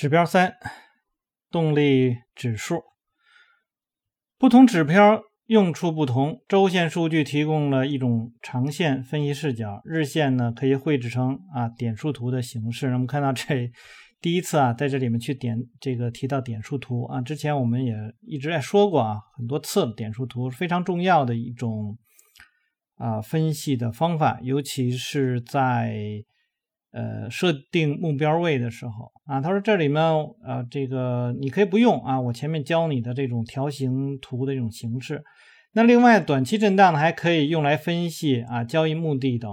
指标三，动力指数。不同指标用处不同。周线数据提供了一种长线分析视角，日线呢可以绘制成啊点数图的形式。那么看到这第一次啊，在这里面去点这个提到点数图啊，之前我们也一直在说过啊，很多次点数图非常重要的一种啊分析的方法，尤其是在。呃，设定目标位的时候啊，他说这里面呃，这个你可以不用啊，我前面教你的这种条形图的这种形式。那另外，短期震荡呢，还可以用来分析啊交易目的等。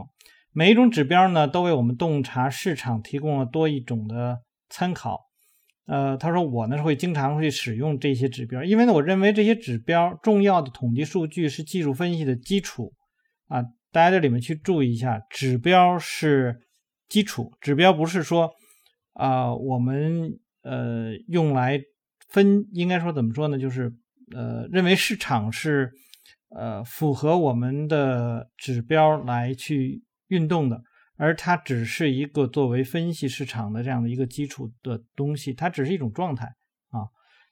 每一种指标呢，都为我们洞察市场提供了多一种的参考。呃，他说我呢会经常会使用这些指标，因为呢，我认为这些指标重要的统计数据是技术分析的基础啊。大家这里面去注意一下，指标是。基础指标不是说啊，我们呃用来分，应该说怎么说呢？就是呃认为市场是呃符合我们的指标来去运动的，而它只是一个作为分析市场的这样的一个基础的东西，它只是一种状态啊。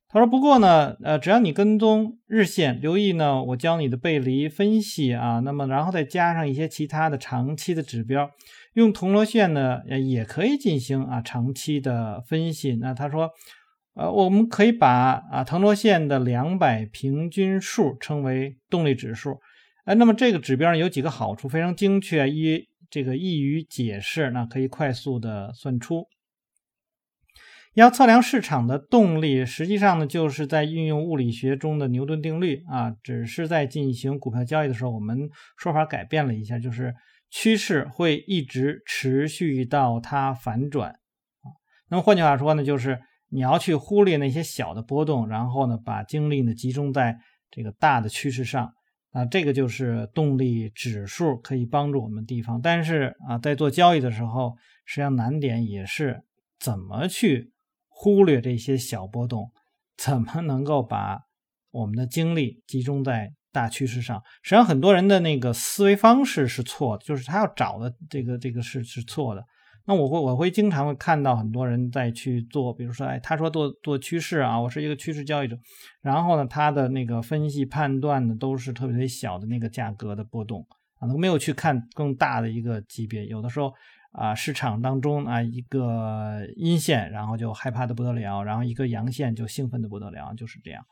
他说不过呢，呃，只要你跟踪日线，留意呢我教你的背离分析啊，那么然后再加上一些其他的长期的指标。用铜锣线呢，也可以进行啊长期的分析。那他说，呃，我们可以把啊铜锣线的两百平均数称为动力指数。哎，那么这个指标有几个好处，非常精确，一这个易于解释，那可以快速的算出。要测量市场的动力，实际上呢，就是在运用物理学中的牛顿定律啊，只是在进行股票交易的时候，我们说法改变了一下，就是。趋势会一直持续到它反转啊。那么换句话说呢，就是你要去忽略那些小的波动，然后呢，把精力呢集中在这个大的趋势上啊。这个就是动力指数可以帮助我们地方。但是啊，在做交易的时候，实际上难点也是怎么去忽略这些小波动，怎么能够把我们的精力集中在。大趋势上，实际上很多人的那个思维方式是错的，就是他要找的这个这个是是错的。那我会我会经常会看到很多人在去做，比如说，哎，他说做做趋势啊，我是一个趋势交易者，然后呢，他的那个分析判断呢都是特别特别小的那个价格的波动啊，都没有去看更大的一个级别。有的时候啊，市场当中啊一个阴线，然后就害怕的不得了，然后一个阳线就兴奋的不得了，就是这样。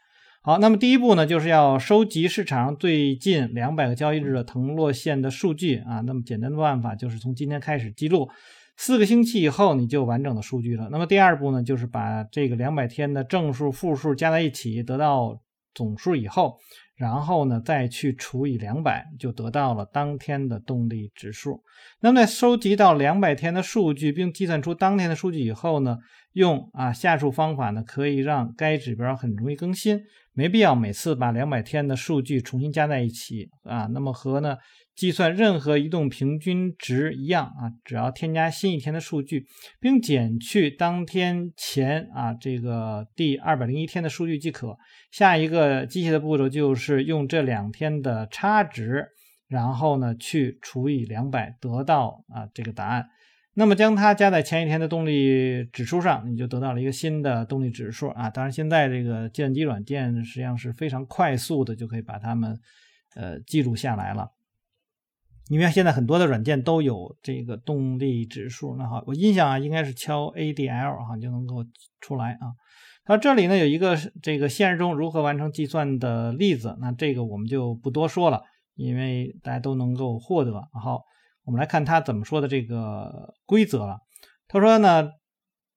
好，那么第一步呢，就是要收集市场最近两百个交易日的腾落线的数据啊。那么简单的办法就是从今天开始记录，四个星期以后你就完整的数据了。那么第二步呢，就是把这个两百天的正数、负数加在一起，得到总数以后，然后呢再去除以两百，就得到了当天的动力指数。那么在收集到两百天的数据，并计算出当天的数据以后呢，用啊下述方法呢，可以让该指标很容易更新。没必要每次把两百天的数据重新加在一起啊，那么和呢计算任何移动平均值一样啊，只要添加新一天的数据，并减去当天前啊这个第二百零一天的数据即可。下一个机械的步骤就是用这两天的差值，然后呢去除以两百，得到啊这个答案。那么将它加在前一天的动力指数上，你就得到了一个新的动力指数啊。当然，现在这个计算机软件实际上是非常快速的，就可以把它们呃记录下来了。因为现在很多的软件都有这个动力指数。那好，我印象啊，应该是敲 ADL 哈就能够出来啊。它这里呢有一个这个现实中如何完成计算的例子，那这个我们就不多说了，因为大家都能够获得。好。我们来看他怎么说的这个规则了。他说呢，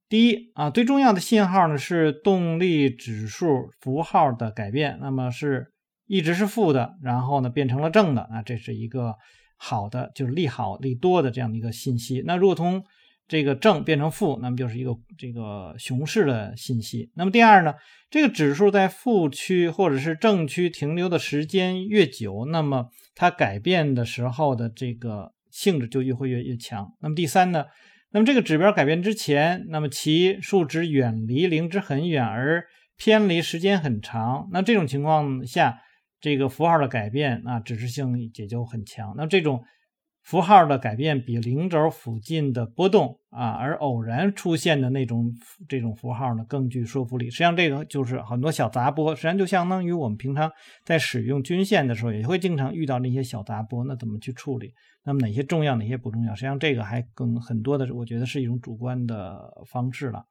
第一啊，最重要的信号呢是动力指数符号的改变，那么是一直是负的，然后呢变成了正的啊，这是一个好的，就是利好利多的这样的一个信息。那如果从这个正变成负，那么就是一个这个熊市的信息。那么第二呢，这个指数在负区或者是正区停留的时间越久，那么它改变的时候的这个。性质就越会越越强。那么第三呢？那么这个指标改变之前，那么其数值远离零值很远，而偏离时间很长。那这种情况下，这个符号的改变啊，指示性也就很强。那这种符号的改变比零轴附近的波动啊，而偶然出现的那种这种符号呢更具说服力。实际上，这个就是很多小杂波，实际上就相当于我们平常在使用均线的时候，也会经常遇到那些小杂波。那怎么去处理？那么哪些重要，哪些不重要？实际上，这个还更很多的，我觉得是一种主观的方式了。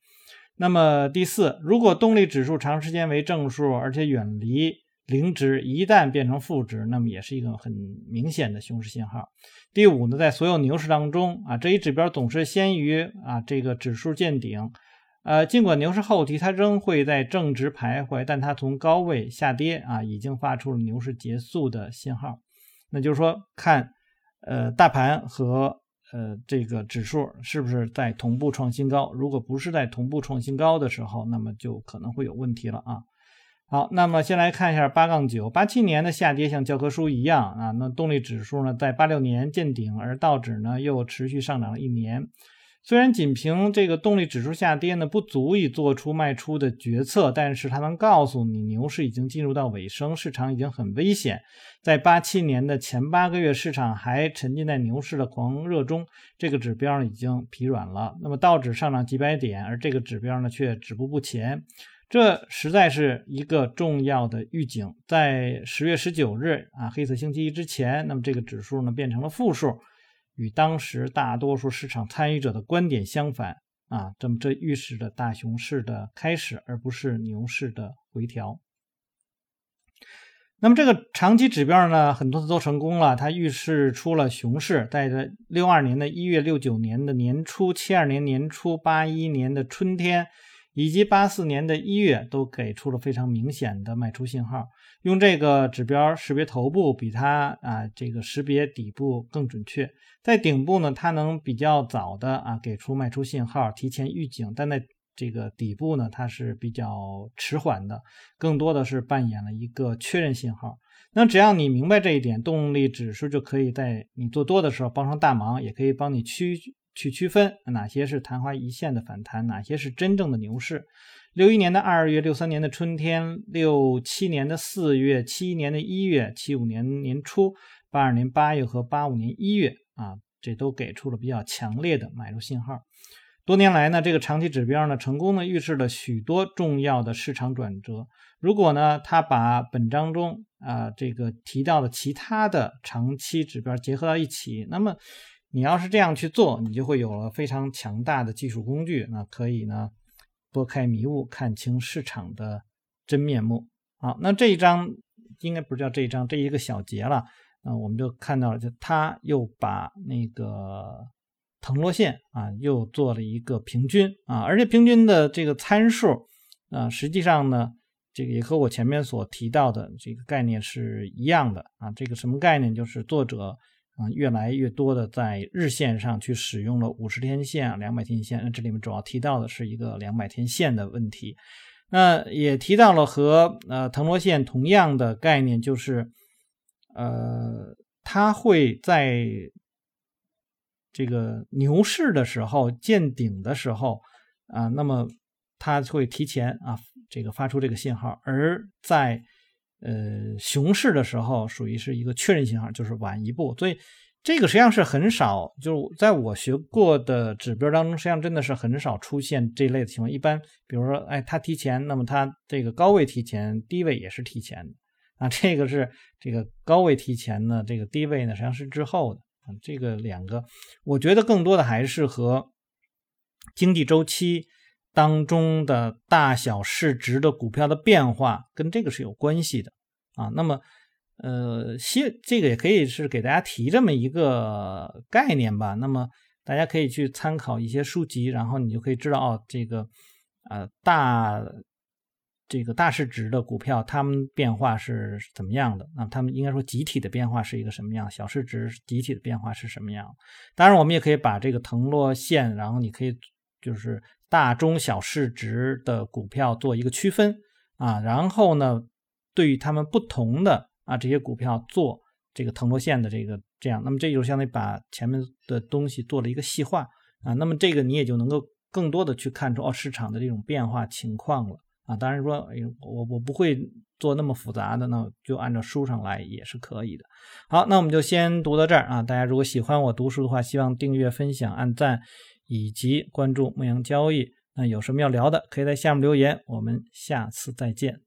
那么第四，如果动力指数长时间为正数，而且远离。零值一旦变成负值，那么也是一个很明显的熊市信号。第五呢，在所有牛市当中啊，这一指标总是先于啊这个指数见顶，呃，尽管牛市后期它仍会在正值徘徊，但它从高位下跌啊，已经发出了牛市结束的信号。那就是说，看呃大盘和呃这个指数是不是在同步创新高？如果不是在同步创新高的时候，那么就可能会有问题了啊。好，那么先来看一下八杠九八七年的下跌，像教科书一样啊。那动力指数呢，在八六年见顶，而道指呢又持续上涨了一年。虽然仅凭这个动力指数下跌呢，不足以做出卖出的决策，但是它能告诉你牛市已经进入到尾声，市场已经很危险。在八七年的前八个月，市场还沉浸在牛市的狂热中，这个指标已经疲软了。那么道指上涨几百点，而这个指标呢却止步不前。这实在是一个重要的预警。在十月十九日啊，黑色星期一之前，那么这个指数呢变成了负数，与当时大多数市场参与者的观点相反啊。这么这预示着大熊市的开始，而不是牛市的回调。那么这个长期指标呢，很多次都成功了，它预示出了熊市。在这六二年的一月、六九年的年初、七二年年初、八一年的春天。以及八四年的一月都给出了非常明显的卖出信号，用这个指标识别头部比它啊这个识别底部更准确。在顶部呢，它能比较早的啊给出卖出信号，提前预警；但在这个底部呢，它是比较迟缓的，更多的是扮演了一个确认信号。那只要你明白这一点，动力指数就可以在你做多的时候帮上大忙，也可以帮你驱。去区分哪些是昙花一现的反弹，哪些是真正的牛市。六一年的二月，六三年的春天，六七年的四月，七一年的一月，七五年年初，八二年八月和八五年一月啊，这都给出了比较强烈的买入信号。多年来呢，这个长期指标呢，成功的预示了许多重要的市场转折。如果呢，他把本章中啊这个提到的其他的长期指标结合到一起，那么。你要是这样去做，你就会有了非常强大的技术工具，那可以呢拨开迷雾，看清市场的真面目。好，那这一章应该不是叫这一章，这一个小节了。那我们就看到了，就他又把那个腾落线啊，又做了一个平均啊，而且平均的这个参数啊，实际上呢，这个也和我前面所提到的这个概念是一样的啊。这个什么概念？就是作者。啊，越来越多的在日线上去使用了五十天线、两百天线。那这里面主要提到的是一个两百天线的问题。那也提到了和呃腾挪线同样的概念，就是呃它会在这个牛市的时候见顶的时候啊，那么它会提前啊这个发出这个信号，而在呃，熊市的时候属于是一个确认信号，就是晚一步，所以这个实际上是很少，就是在我学过的指标当中，实际上真的是很少出现这类的情况。一般，比如说，哎，它提前，那么它这个高位提前，低位也是提前的啊。这个是这个高位提前呢，这个低位呢实际上是滞后的。这个两个，我觉得更多的还是和经济周期。当中的大小市值的股票的变化跟这个是有关系的啊。那么，呃，先这个也可以是给大家提这么一个概念吧。那么大家可以去参考一些书籍，然后你就可以知道哦，这个呃大这个大市值的股票它们变化是怎么样的？那它们应该说集体的变化是一个什么样？小市值集体的变化是什么样？当然，我们也可以把这个腾落线，然后你可以就是。大中小市值的股票做一个区分啊，然后呢，对于他们不同的啊这些股票做这个腾挪线的这个这样，那么这就相当于把前面的东西做了一个细化啊，那么这个你也就能够更多的去看出哦市场的这种变化情况了啊。当然说，哎我我不会做那么复杂的，那就按照书上来也是可以的。好，那我们就先读到这儿啊。大家如果喜欢我读书的话，希望订阅、分享、按赞以及关注牧羊交易。那有什么要聊的，可以在下面留言。我们下次再见。